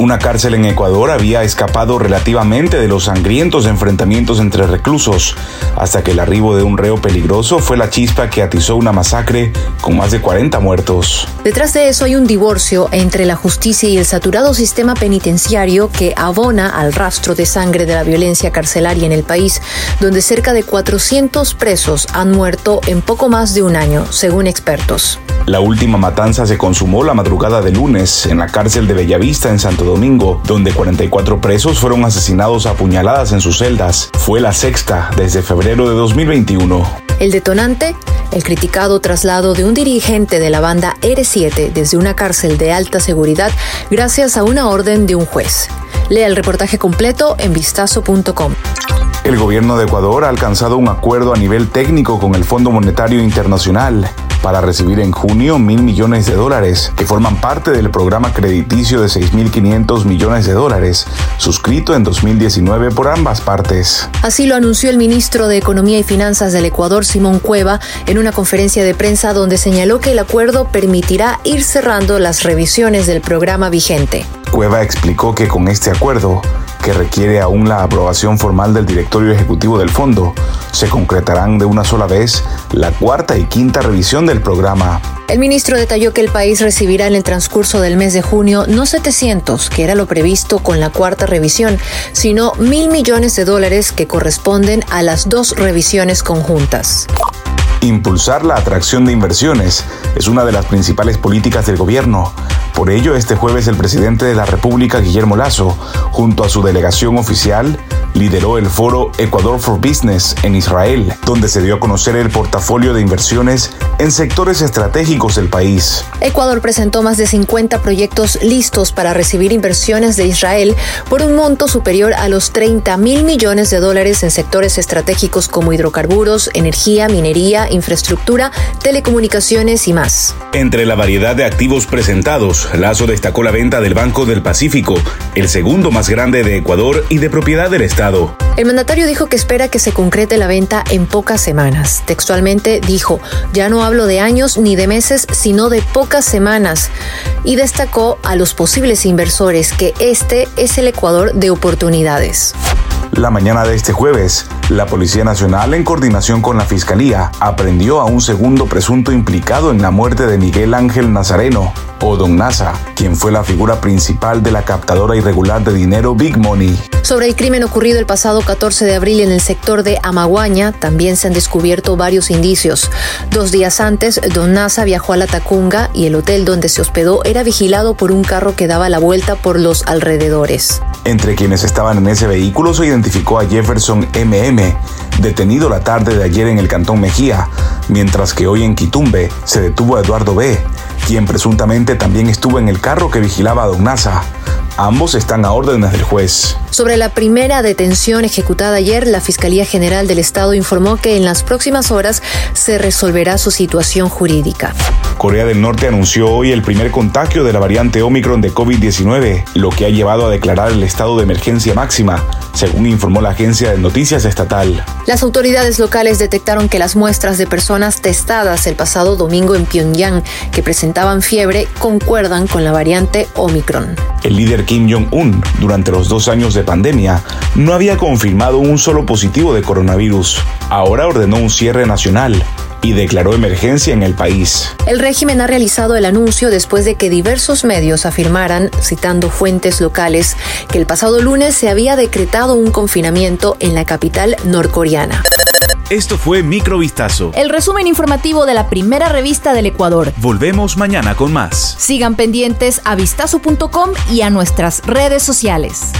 Una cárcel en Ecuador había escapado relativamente de los sangrientos enfrentamientos entre reclusos, hasta que el arribo de un reo peligroso fue la chispa que atizó una masacre con más de 40 muertos. Detrás de eso hay un divorcio entre la justicia y el saturado sistema penitenciario que abona al rastro de sangre de la violencia carcelaria en el país, donde cerca de 400 presos han muerto en poco más de un año, según expertos. La última matanza se consumó la madrugada de lunes en la cárcel de Bellavista en Santo Domingo, donde 44 presos fueron asesinados a puñaladas en sus celdas. Fue la sexta desde febrero de 2021. El detonante, el criticado traslado de un dirigente de la banda R7 desde una cárcel de alta seguridad gracias a una orden de un juez. Lea el reportaje completo en vistazo.com. El gobierno de Ecuador ha alcanzado un acuerdo a nivel técnico con el Fondo Monetario Internacional para recibir en junio mil millones de dólares, que forman parte del programa crediticio de 6.500 millones de dólares, suscrito en 2019 por ambas partes. Así lo anunció el ministro de Economía y Finanzas del Ecuador, Simón Cueva, en una conferencia de prensa donde señaló que el acuerdo permitirá ir cerrando las revisiones del programa vigente. Cueva explicó que con este acuerdo, que requiere aún la aprobación formal del directorio ejecutivo del fondo, se concretarán de una sola vez la cuarta y quinta revisión del programa. El ministro detalló que el país recibirá en el transcurso del mes de junio no 700, que era lo previsto con la cuarta revisión, sino mil millones de dólares que corresponden a las dos revisiones conjuntas. Impulsar la atracción de inversiones es una de las principales políticas del gobierno. Por ello, este jueves el presidente de la República, Guillermo Lazo, junto a su delegación oficial, lideró el foro Ecuador for Business en Israel, donde se dio a conocer el portafolio de inversiones en sectores estratégicos del país. Ecuador presentó más de 50 proyectos listos para recibir inversiones de Israel por un monto superior a los 30 mil millones de dólares en sectores estratégicos como hidrocarburos, energía, minería, infraestructura, telecomunicaciones y más. Entre la variedad de activos presentados, Lazo destacó la venta del Banco del Pacífico, el segundo más grande de Ecuador y de propiedad del Estado el mandatario dijo que espera que se concrete la venta en pocas semanas. Textualmente dijo, ya no hablo de años ni de meses, sino de pocas semanas. Y destacó a los posibles inversores que este es el Ecuador de oportunidades. La mañana de este jueves, la Policía Nacional, en coordinación con la Fiscalía, aprendió a un segundo presunto implicado en la muerte de Miguel Ángel Nazareno, o Don Nasa, quien fue la figura principal de la captadora irregular de dinero Big Money. Sobre el crimen ocurrido el pasado 14 de abril en el sector de Amaguaña, también se han descubierto varios indicios. Dos días antes, Don Nasa viajó a la Tacunga y el hotel donde se hospedó era vigilado por un carro que daba la vuelta por los alrededores. Entre quienes estaban en ese vehículo se identificó a Jefferson MM, detenido la tarde de ayer en el Cantón Mejía, mientras que hoy en Quitumbe se detuvo a Eduardo B., quien presuntamente también estuvo en el carro que vigilaba a Don Nasa. Ambos están a órdenes del juez. Sobre la primera detención ejecutada ayer, la Fiscalía General del Estado informó que en las próximas horas se resolverá su situación jurídica. Corea del Norte anunció hoy el primer contagio de la variante Omicron de COVID-19, lo que ha llevado a declarar el estado de emergencia máxima, según informó la agencia de noticias estatal. Las autoridades locales detectaron que las muestras de personas testadas el pasado domingo en Pyongyang que presentaban fiebre concuerdan con la variante Omicron. El líder Kim Jong-un, durante los dos años de pandemia, no había confirmado un solo positivo de coronavirus. Ahora ordenó un cierre nacional y declaró emergencia en el país. El régimen ha realizado el anuncio después de que diversos medios afirmaran, citando fuentes locales, que el pasado lunes se había decretado un confinamiento en la capital norcoreana. Esto fue Microvistazo. El resumen informativo de la primera revista del Ecuador. Volvemos mañana con más. Sigan pendientes a vistazo.com y a nuestras redes sociales.